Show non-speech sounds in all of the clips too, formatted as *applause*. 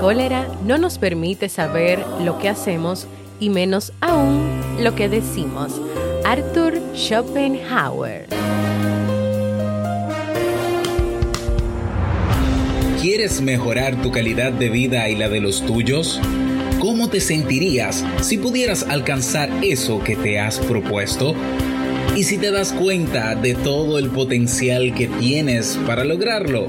Cólera no nos permite saber lo que hacemos y menos aún lo que decimos. Arthur Schopenhauer. ¿Quieres mejorar tu calidad de vida y la de los tuyos? ¿Cómo te sentirías si pudieras alcanzar eso que te has propuesto? ¿Y si te das cuenta de todo el potencial que tienes para lograrlo?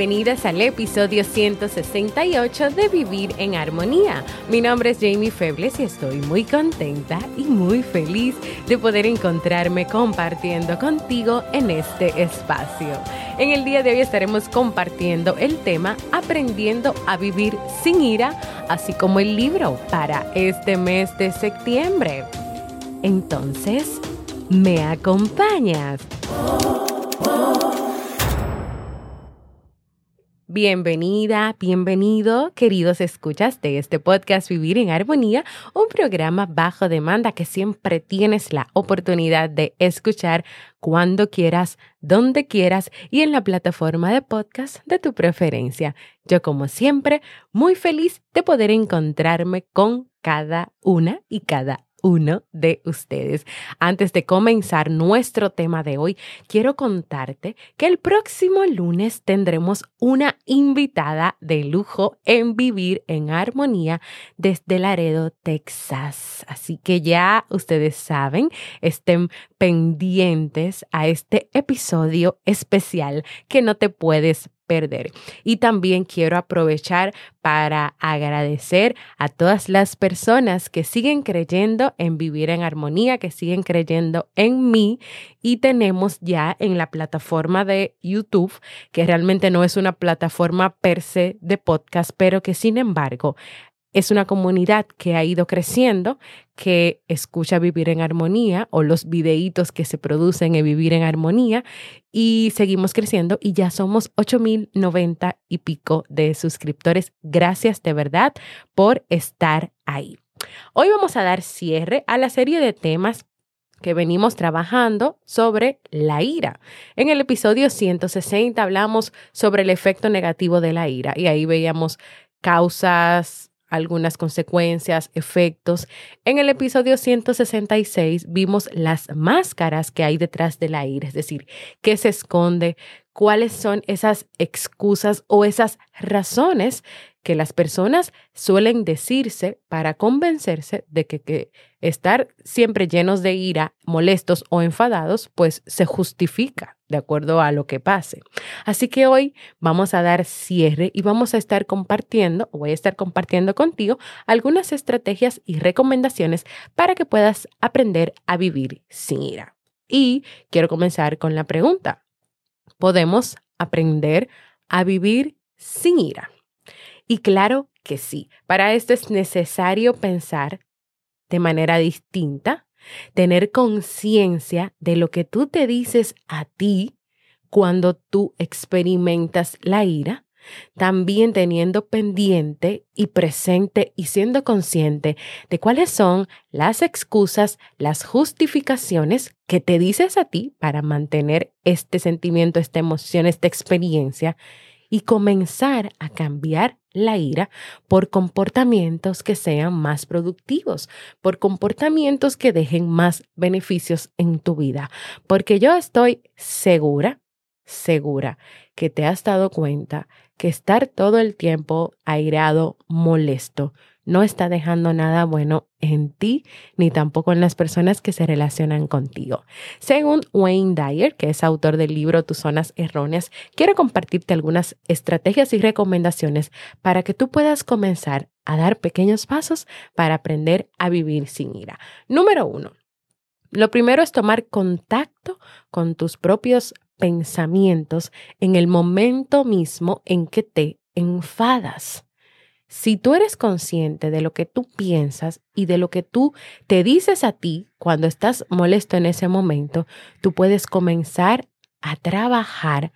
Bienvenidas al episodio 168 de Vivir en Armonía. Mi nombre es Jamie Febles y estoy muy contenta y muy feliz de poder encontrarme compartiendo contigo en este espacio. En el día de hoy estaremos compartiendo el tema Aprendiendo a vivir sin ira, así como el libro para este mes de septiembre. Entonces, ¿me acompañas? Bienvenida, bienvenido, queridos escuchas de este podcast Vivir en Armonía, un programa bajo demanda que siempre tienes la oportunidad de escuchar cuando quieras, donde quieras y en la plataforma de podcast de tu preferencia. Yo, como siempre, muy feliz de poder encontrarme con cada una y cada uno de ustedes. Antes de comenzar nuestro tema de hoy, quiero contarte que el próximo lunes tendremos una invitada de lujo en Vivir en Armonía desde Laredo, Texas. Así que ya ustedes saben, estén pendientes a este episodio especial que no te puedes perder. Y también quiero aprovechar para agradecer a todas las personas que siguen creyendo en vivir en armonía, que siguen creyendo en mí y tenemos ya en la plataforma de YouTube, que realmente no es una plataforma per se de podcast, pero que sin embargo es una comunidad que ha ido creciendo, que escucha Vivir en Armonía o los videitos que se producen en Vivir en Armonía y seguimos creciendo y ya somos 8.090 y pico de suscriptores. Gracias de verdad por estar ahí. Hoy vamos a dar cierre a la serie de temas que venimos trabajando sobre la ira. En el episodio 160 hablamos sobre el efecto negativo de la ira y ahí veíamos causas, algunas consecuencias, efectos. En el episodio 166 vimos las máscaras que hay detrás de la ira, es decir, qué se esconde, cuáles son esas excusas o esas razones que las personas suelen decirse para convencerse de que, estar siempre llenos de ira, molestos o enfadados, pues se justifica de acuerdo a lo que pase. Así que hoy vamos a dar cierre y vamos a estar compartiendo, voy a estar compartiendo contigo algunas estrategias y recomendaciones para que puedas aprender a vivir sin ira. Y quiero comenzar con la pregunta. ¿Podemos aprender a vivir sin ira? Y claro que sí, para esto es necesario pensar de manera distinta, tener conciencia de lo que tú te dices a ti cuando tú experimentas la ira, también teniendo pendiente y presente y siendo consciente de cuáles son las excusas, las justificaciones que te dices a ti para mantener este sentimiento, esta emoción, esta experiencia y comenzar a cambiar la ira por comportamientos que sean más productivos, por comportamientos que dejen más beneficios en tu vida. Porque yo estoy segura, segura que te has dado cuenta que estar todo el tiempo airado, molesto, no está dejando nada bueno en ti ni tampoco en las personas que se relacionan contigo. Según Wayne Dyer, que es autor del libro Tus zonas erróneas, quiero compartirte algunas estrategias y recomendaciones para que tú puedas comenzar a dar pequeños pasos para aprender a vivir sin ira. Número uno. Lo primero es tomar contacto con tus propios pensamientos en el momento mismo en que te enfadas. Si tú eres consciente de lo que tú piensas y de lo que tú te dices a ti cuando estás molesto en ese momento, tú puedes comenzar a trabajar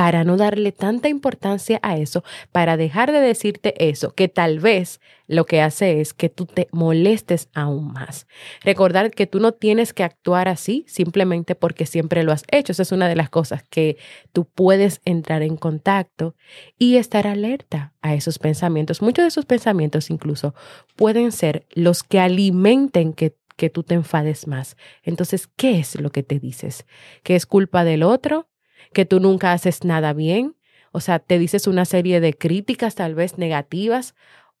para no darle tanta importancia a eso, para dejar de decirte eso, que tal vez lo que hace es que tú te molestes aún más. Recordar que tú no tienes que actuar así simplemente porque siempre lo has hecho. Esa es una de las cosas que tú puedes entrar en contacto y estar alerta a esos pensamientos. Muchos de esos pensamientos incluso pueden ser los que alimenten que que tú te enfades más. Entonces, ¿qué es lo que te dices? ¿Que es culpa del otro? Que tú nunca haces nada bien. O sea, te dices una serie de críticas tal vez negativas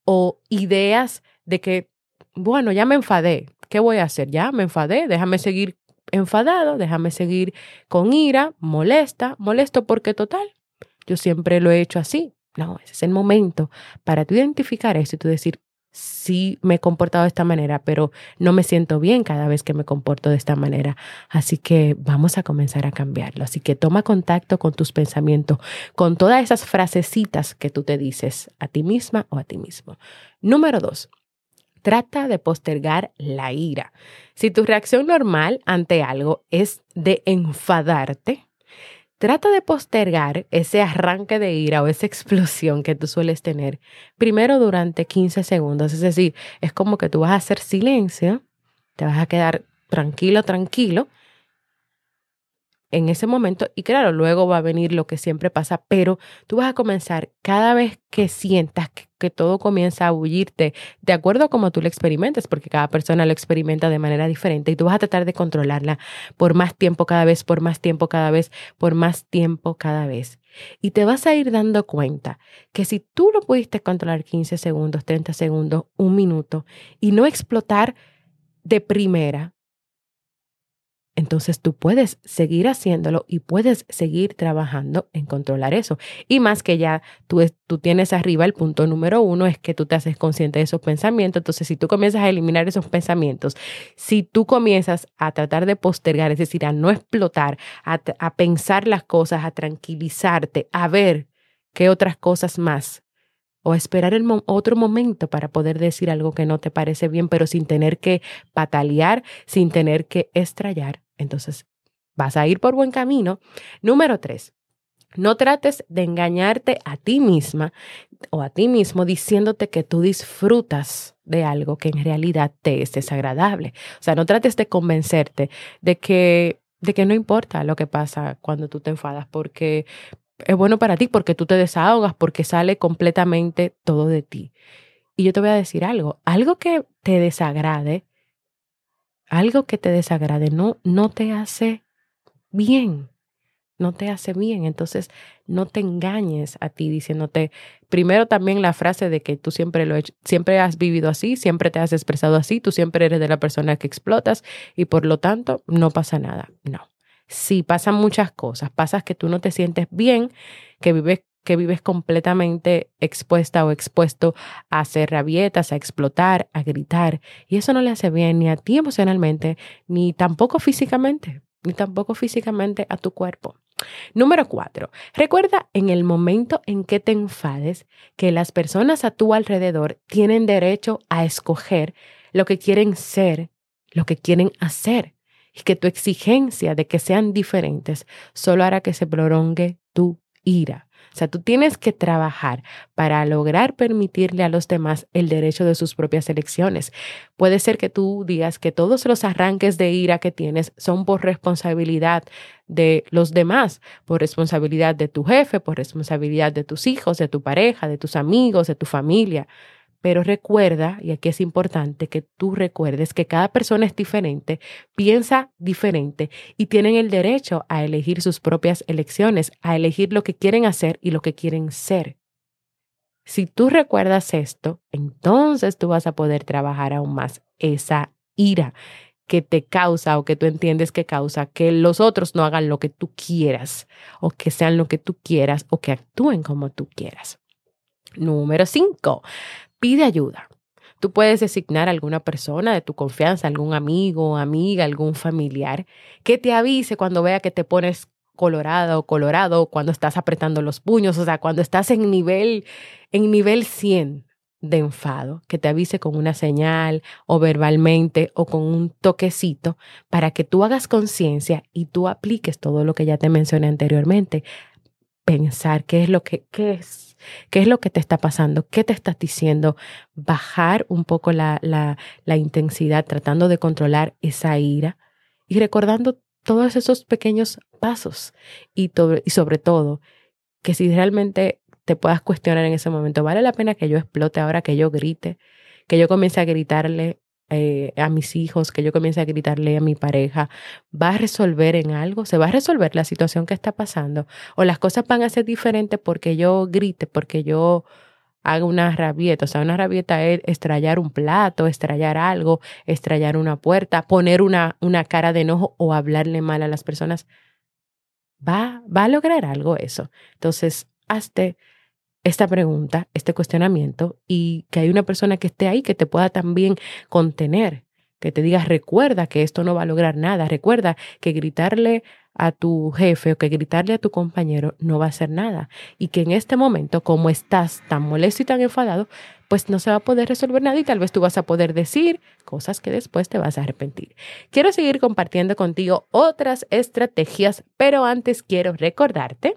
o ideas de que, bueno, ya me enfadé. ¿Qué voy a hacer? Ya me enfadé. Déjame seguir enfadado, déjame seguir con ira, molesta, molesto porque total, yo siempre lo he hecho así. No, ese es el momento para tú identificar eso y tú decir, sí me he comportado de esta manera, pero no me siento bien cada vez que me comporto de esta manera. Así que vamos a comenzar a cambiarlo. Así que toma contacto con tus pensamientos, con todas esas frasecitas que tú te dices a ti misma o a ti mismo. Número dos. Trata de postergar la ira. Si tu reacción normal ante algo es de enfadarte, Trata de postergar ese arranque de ira o esa explosión que tú sueles tener primero durante 15 segundos. Es decir, es como que tú vas a hacer silencio, te vas a quedar tranquilo, tranquilo en ese momento y claro, luego va a venir lo que siempre pasa, pero tú vas a comenzar cada vez que sientas que, todo comienza a bullirte, de acuerdo a cómo tú lo experimentes, porque cada persona lo experimenta de manera diferente y tú vas a tratar de controlarla por más tiempo cada vez, por más tiempo cada vez, por más tiempo cada vez. Y te vas a ir dando cuenta que si tú lo pudiste controlar 15 segundos, 30 segundos, un minuto y no explotar de primera, entonces tú puedes seguir haciéndolo y puedes seguir trabajando en controlar eso. Y más que ya tú, tú tienes arriba el punto número uno, es que tú te haces consciente de esos pensamientos. Entonces, si tú comienzas a eliminar esos pensamientos, si tú comienzas a tratar de postergar, es decir, a no explotar, a, pensar las cosas, a tranquilizarte, a ver qué otras cosas más o esperar el otro momento para poder decir algo que no te parece bien, pero sin tener que patalear, sin tener que estrellar. Entonces, vas a ir por buen camino. Número tres, no trates de engañarte a ti misma o a ti mismo diciéndote que tú disfrutas de algo que en realidad te es desagradable. O sea, no trates de convencerte de que de que no importa lo que pasa cuando tú te enfadas, porque es bueno para ti porque tú te desahogas, porque sale completamente todo de ti. Y yo te voy a decir algo, algo que te desagrade, algo que te desagrade no, no te hace bien, no te hace bien. Entonces, no te engañes a ti diciéndote, primero también la frase de que tú siempre lo siempre has vivido así, siempre te has expresado así, tú siempre eres de la persona que explotas y por lo tanto no pasa nada. No. Sí, pasan muchas cosas. Pasas que tú no te sientes bien, que vives que vives completamente expuesta o expuesto a hacer rabietas, a explotar, a gritar. Y eso no le hace bien ni a ti emocionalmente, ni tampoco físicamente, ni tampoco físicamente a tu cuerpo. Número cuatro, recuerda en el momento en que te enfades que las personas a tu alrededor tienen derecho a escoger lo que quieren ser, lo que quieren hacer y que tu exigencia de que sean diferentes solo hará que se prolongue tu ira. O sea, tú tienes que trabajar para lograr permitirle a los demás el derecho de sus propias elecciones. Puede ser que tú digas que todos los arranques de ira que tienes son por responsabilidad de los demás, por responsabilidad de tu jefe, por responsabilidad de tus hijos, de tu pareja, de tus amigos, de tu familia. Pero recuerda, y aquí es importante que tú recuerdes que cada persona es diferente, piensa diferente y tienen el derecho a elegir sus propias elecciones, a elegir lo que quieren hacer y lo que quieren ser. Si tú recuerdas esto, entonces tú vas a poder trabajar aún más esa ira que te causa o que tú entiendes que causa que los otros no hagan lo que tú quieras o que sean lo que tú quieras o que actúen como tú quieras. Número cinco, pide ayuda. Tú puedes designar a alguna persona de tu confianza, algún amigo, amiga, algún familiar, que te avise cuando vea que te pones colorado o colorado, cuando estás apretando los puños, o sea, cuando estás en nivel, en nivel 100 de enfado, que te avise con una señal o verbalmente o con un toquecito para que tú hagas conciencia y tú apliques todo lo que ya te mencioné anteriormente. Pensar qué es lo que, qué es ¿Qué es lo que te está pasando? ¿Qué te estás diciendo? Bajar un poco la, la, intensidad, tratando de controlar esa ira y recordando todos esos pequeños pasos y, y sobre todo que si realmente te puedas cuestionar en ese momento, ¿vale la pena que yo explote ahora, que yo grite, que yo comience a gritarle eh, a mis hijos, que yo comience a gritarle a mi pareja, ¿va a resolver en algo? ¿Se va a resolver la situación que está pasando? ¿O las cosas van a ser diferentes porque yo grite, porque yo haga una rabieta? O sea, una rabieta es estrellar un plato, estrellar algo, estrellar una puerta, poner una, una cara de enojo o hablarle mal a las personas. ¿Va, va a lograr algo eso? Entonces, hazte esta pregunta, este cuestionamiento y que hay una persona que esté ahí que te pueda también contener, que te diga, recuerda que esto no va a lograr nada, recuerda que gritarle a tu jefe o que gritarle a tu compañero no va a hacer nada y que en este momento, como estás tan molesto y tan enfadado, pues no se va a poder resolver nada y tal vez tú vas a poder decir cosas que después te vas a arrepentir. Quiero seguir compartiendo contigo otras estrategias, pero antes quiero recordarte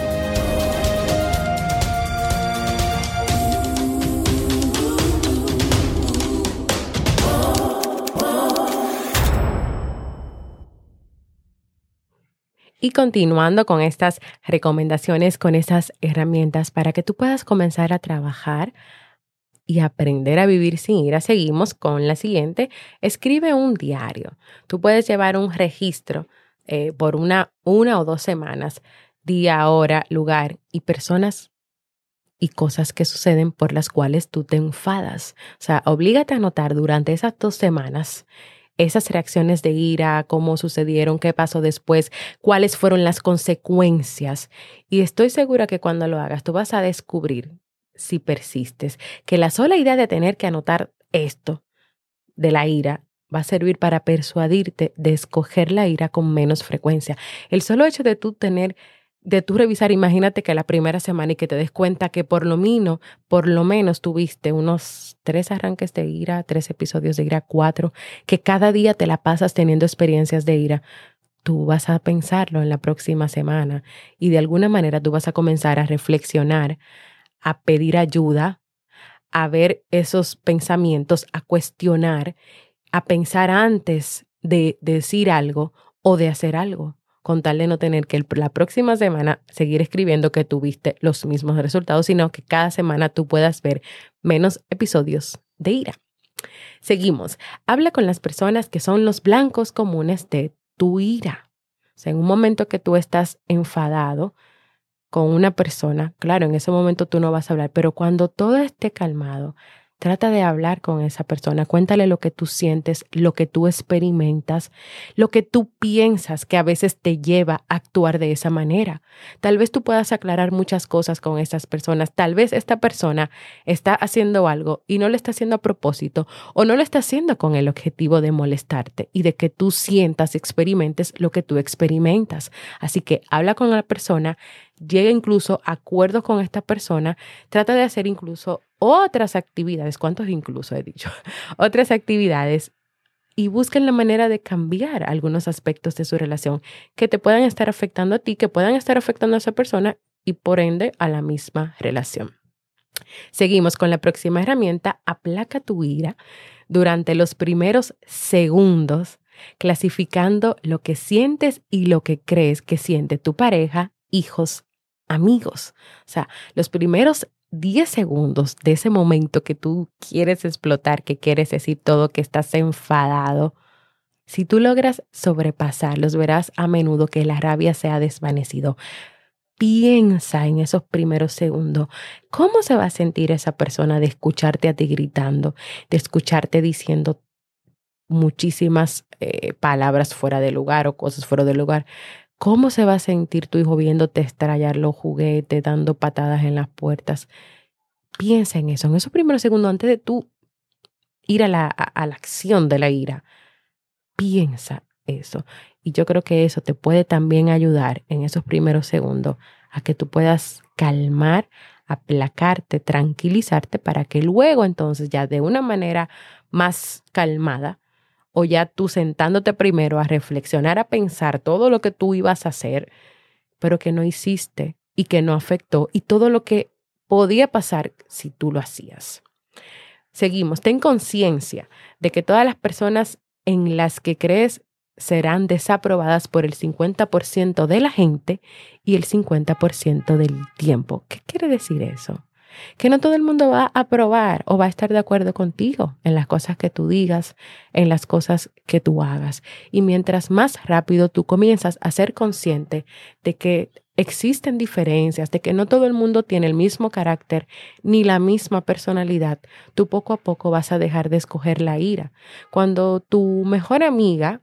Y continuando con estas recomendaciones, con estas herramientas para que tú puedas comenzar a trabajar y aprender a vivir sin ira, seguimos con la siguiente. Escribe un diario. Tú puedes llevar un registro eh, por una, una o dos semanas, día, hora, lugar y personas y cosas que suceden por las cuales tú te enfadas. O sea, oblígate a anotar durante esas dos semanas esas reacciones de ira, cómo sucedieron, qué pasó después, cuáles fueron las consecuencias. Y estoy segura que cuando lo hagas, tú vas a descubrir, si persistes, que la sola idea de tener que anotar esto de la ira va a servir para persuadirte de escoger la ira con menos frecuencia. El solo hecho de tú tener de tú revisar, imagínate que la primera semana y que te des cuenta que por lo menos, por lo menos tuviste unos tres arranques de ira, tres episodios de ira, cuatro, que cada día te la pasas teniendo experiencias de ira. Tú vas a pensarlo en la próxima semana y de alguna manera tú vas a comenzar a reflexionar, a pedir ayuda, a ver esos pensamientos, a cuestionar, a pensar antes de decir algo o de hacer algo con tal de no tener que la próxima semana seguir escribiendo que tuviste los mismos resultados, sino que cada semana tú puedas ver menos episodios de ira. Seguimos. Habla con las personas que son los blancos comunes de tu ira. O sea, en un momento que tú estás enfadado con una persona, claro, en ese momento tú no vas a hablar, pero cuando todo esté calmado, Trata de hablar con esa persona, cuéntale lo que tú sientes, lo que tú experimentas, lo que tú piensas que a veces te lleva a actuar de esa manera. Tal vez tú puedas aclarar muchas cosas con esas personas. Tal vez esta persona está haciendo algo y no lo está haciendo a propósito o no lo está haciendo con el objetivo de molestarte y de que tú sientas, experimentes lo que tú experimentas. Así que habla con la persona, llega incluso a acuerdos con esta persona, trata de hacer incluso otras actividades, ¿cuántos incluso he dicho? *laughs* otras actividades y busquen la manera de cambiar algunos aspectos de su relación que te puedan estar afectando a ti, que puedan estar afectando a esa persona y por ende a la misma relación. Seguimos con la próxima herramienta, aplaca tu ira durante los primeros segundos, clasificando lo que sientes y lo que crees que siente tu pareja, hijos, amigos. O sea, los primeros 10 segundos de ese momento que tú quieres explotar, que quieres decir todo, que estás enfadado, si tú logras sobrepasarlos, verás a menudo que la rabia se ha desvanecido. Piensa en esos primeros segundos. ¿Cómo se va a sentir esa persona de escucharte a ti gritando, de escucharte diciendo muchísimas eh, palabras fuera de lugar o cosas fuera de lugar? ¿Cómo se va a sentir tu hijo viéndote estrellar los juguetes, dando patadas en las puertas? Piensa en eso, en esos primeros segundos antes de tú ir a la, a la acción de la ira. Piensa eso. Y yo creo que eso te puede también ayudar en esos primeros segundos a que tú puedas calmar, aplacarte, tranquilizarte para que luego entonces ya de una manera más calmada o ya tú sentándote primero a reflexionar, a pensar todo lo que tú ibas a hacer, pero que no hiciste y que no afectó y todo lo que podía pasar si tú lo hacías. Seguimos, ten conciencia de que todas las personas en las que crees serán desaprobadas por el 50% de la gente y el 50% del tiempo. ¿Qué quiere decir eso? Que no todo el mundo va a aprobar o va a estar de acuerdo contigo en las cosas que tú digas, en las cosas que tú hagas. Y mientras más rápido tú comienzas a ser consciente de que existen diferencias, de que no todo el mundo tiene el mismo carácter ni la misma personalidad, tú poco a poco vas a dejar de escoger la ira. Cuando tu mejor amiga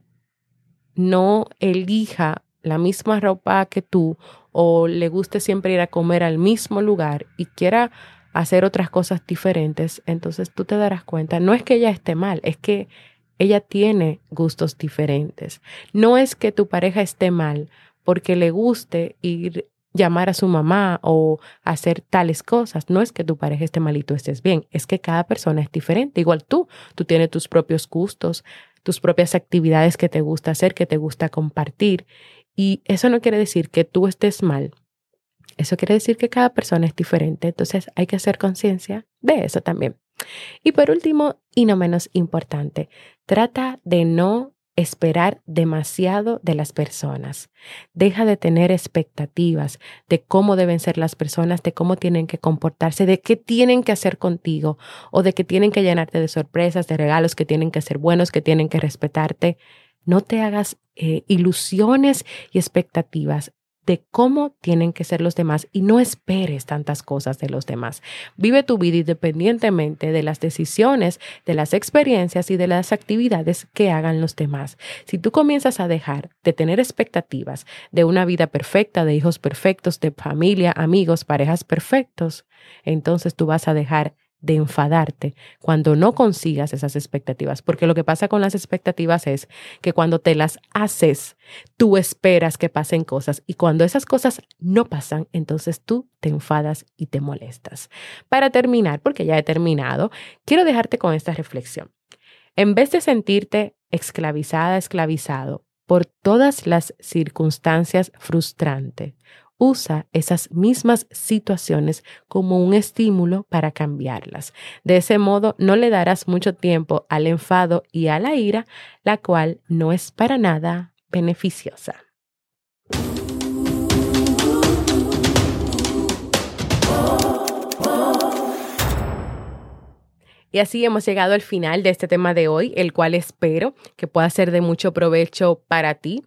no elija la misma ropa que tú o le guste siempre ir a comer al mismo lugar y quiera hacer otras cosas diferentes, entonces tú te darás cuenta, no es que ella esté mal, es que ella tiene gustos diferentes. No es que tu pareja esté mal porque le guste ir llamar a su mamá o hacer tales cosas. No es que tu pareja esté mal y tú estés bien, es que cada persona es diferente. Igual tú, tú tienes tus propios gustos, tus propias actividades que te gusta hacer, que te gusta compartir. Y eso no quiere decir que tú estés mal. Eso quiere decir que cada persona es diferente. Entonces hay que hacer conciencia de eso también. Y por último, y no menos importante, trata de no esperar demasiado de las personas. Deja de tener expectativas de cómo deben ser las personas, de cómo tienen que comportarse, de qué tienen que hacer contigo o de que tienen que llenarte de sorpresas, de regalos, que tienen que ser buenos, que tienen que respetarte. No te hagas eh, ilusiones y expectativas de cómo tienen que ser los demás y no esperes tantas cosas de los demás. Vive tu vida independientemente de las decisiones, de las experiencias y de las actividades que hagan los demás. Si tú comienzas a dejar de tener expectativas de una vida perfecta, de hijos perfectos, de familia, amigos, parejas perfectos, entonces tú vas a dejar de enfadarte cuando no consigas esas expectativas, porque lo que pasa con las expectativas es que cuando te las haces, tú esperas que pasen cosas y cuando esas cosas no pasan, entonces tú te enfadas y te molestas. Para terminar, porque ya he terminado, quiero dejarte con esta reflexión. En vez de sentirte esclavizada, esclavizado por todas las circunstancias frustrantes usa esas mismas situaciones como un estímulo para cambiarlas. De ese modo, no le darás mucho tiempo al enfado y a la ira, la cual no es para nada beneficiosa. Y así hemos llegado al final de este tema de hoy, el cual espero que pueda ser de mucho provecho para ti.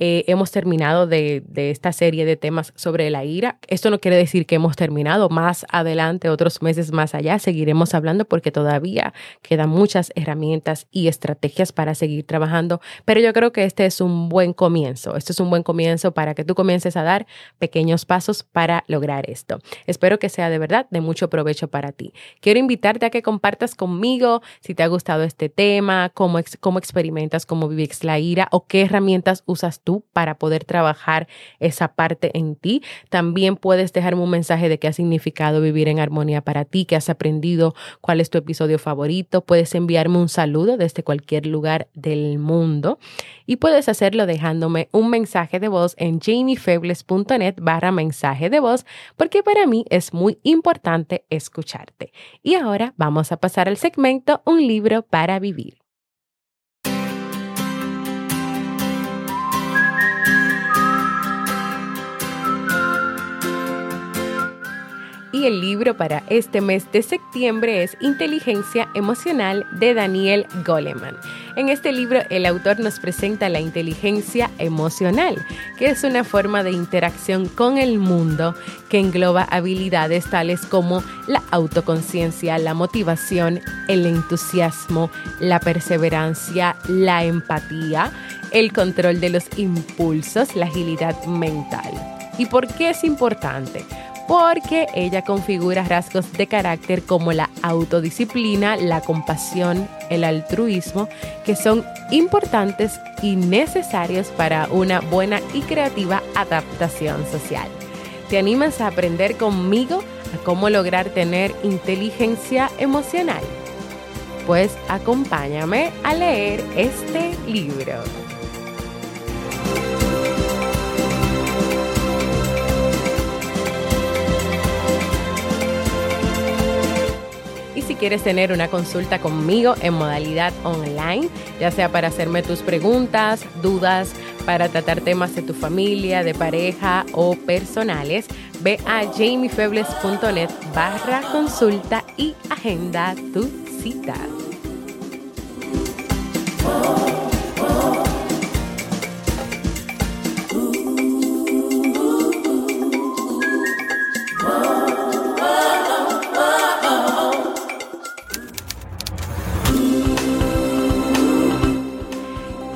Eh, hemos terminado de, esta serie de temas sobre la ira. Esto no quiere decir que hemos terminado. Más adelante, otros meses más allá, seguiremos hablando porque todavía quedan muchas herramientas y estrategias para seguir trabajando. Pero yo creo que este es un buen comienzo. Este es un buen comienzo para que tú comiences a dar pequeños pasos para lograr esto. Espero que sea de verdad de mucho provecho para ti. Quiero invitarte a que compartas conmigo si te ha gustado este tema, cómo, cómo experimentas, cómo vives la ira o qué herramientas usas tú para poder trabajar esa parte en ti. También puedes dejarme un mensaje de qué ha significado vivir en armonía para ti, qué has aprendido, cuál es tu episodio favorito. Puedes enviarme un saludo desde cualquier lugar del mundo y puedes hacerlo dejándome un mensaje de voz en jamiefebles.net barra mensaje de voz porque para mí es muy importante escucharte. Y ahora vamos a pasar al segmento Un libro para vivir. El libro para este mes de septiembre es Inteligencia Emocional de Daniel Goleman. En este libro el autor nos presenta la inteligencia emocional, que es una forma de interacción con el mundo que engloba habilidades tales como la autoconciencia, la motivación, el entusiasmo, la perseverancia, la empatía, el control de los impulsos, la agilidad mental. ¿Y por qué es importante? Porque ella configura rasgos de carácter como la autodisciplina, la compasión, el altruismo, que son importantes y necesarios para una buena y creativa adaptación social. ¿Te animas a aprender conmigo a cómo lograr tener inteligencia emocional? Pues acompáñame a leer este libro. Si quieres tener una consulta conmigo en modalidad online, ya sea para hacerme tus preguntas, dudas, para tratar temas de tu familia, de pareja o personales, ve a jamiefebles.net barra consulta y agenda tu cita.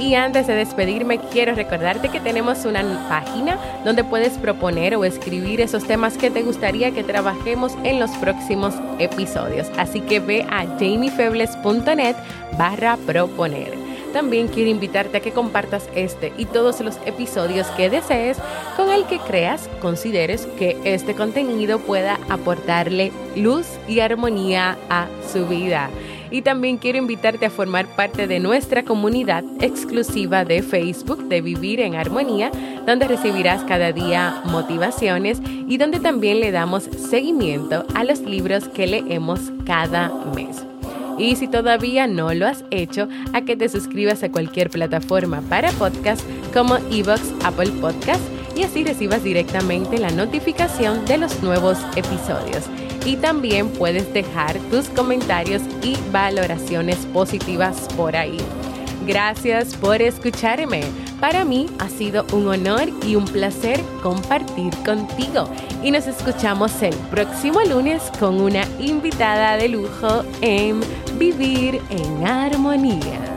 Y antes de despedirme, quiero recordarte que tenemos una página donde puedes proponer o escribir esos temas que te gustaría que trabajemos en los próximos episodios. Así que ve a jamiefebles.net barra proponer. También quiero invitarte a que compartas este y todos los episodios que desees con el que creas, consideres que este contenido pueda aportarle luz y armonía a su vida y también quiero invitarte a formar parte de nuestra comunidad exclusiva de Facebook de Vivir en Armonía, donde recibirás cada día motivaciones y donde también le damos seguimiento a los libros que leemos cada mes. Y si todavía no lo has hecho, a que te suscribas a cualquier plataforma para podcast como Evox, Apple Podcast y así recibas directamente la notificación de los nuevos episodios y también puedes dejar tus comentarios y valoraciones positivas por ahí. Gracias por escucharme. Para mí ha sido un honor y un placer compartir contigo. Y nos escuchamos el próximo lunes con una invitada de lujo en Vivir en Armonía.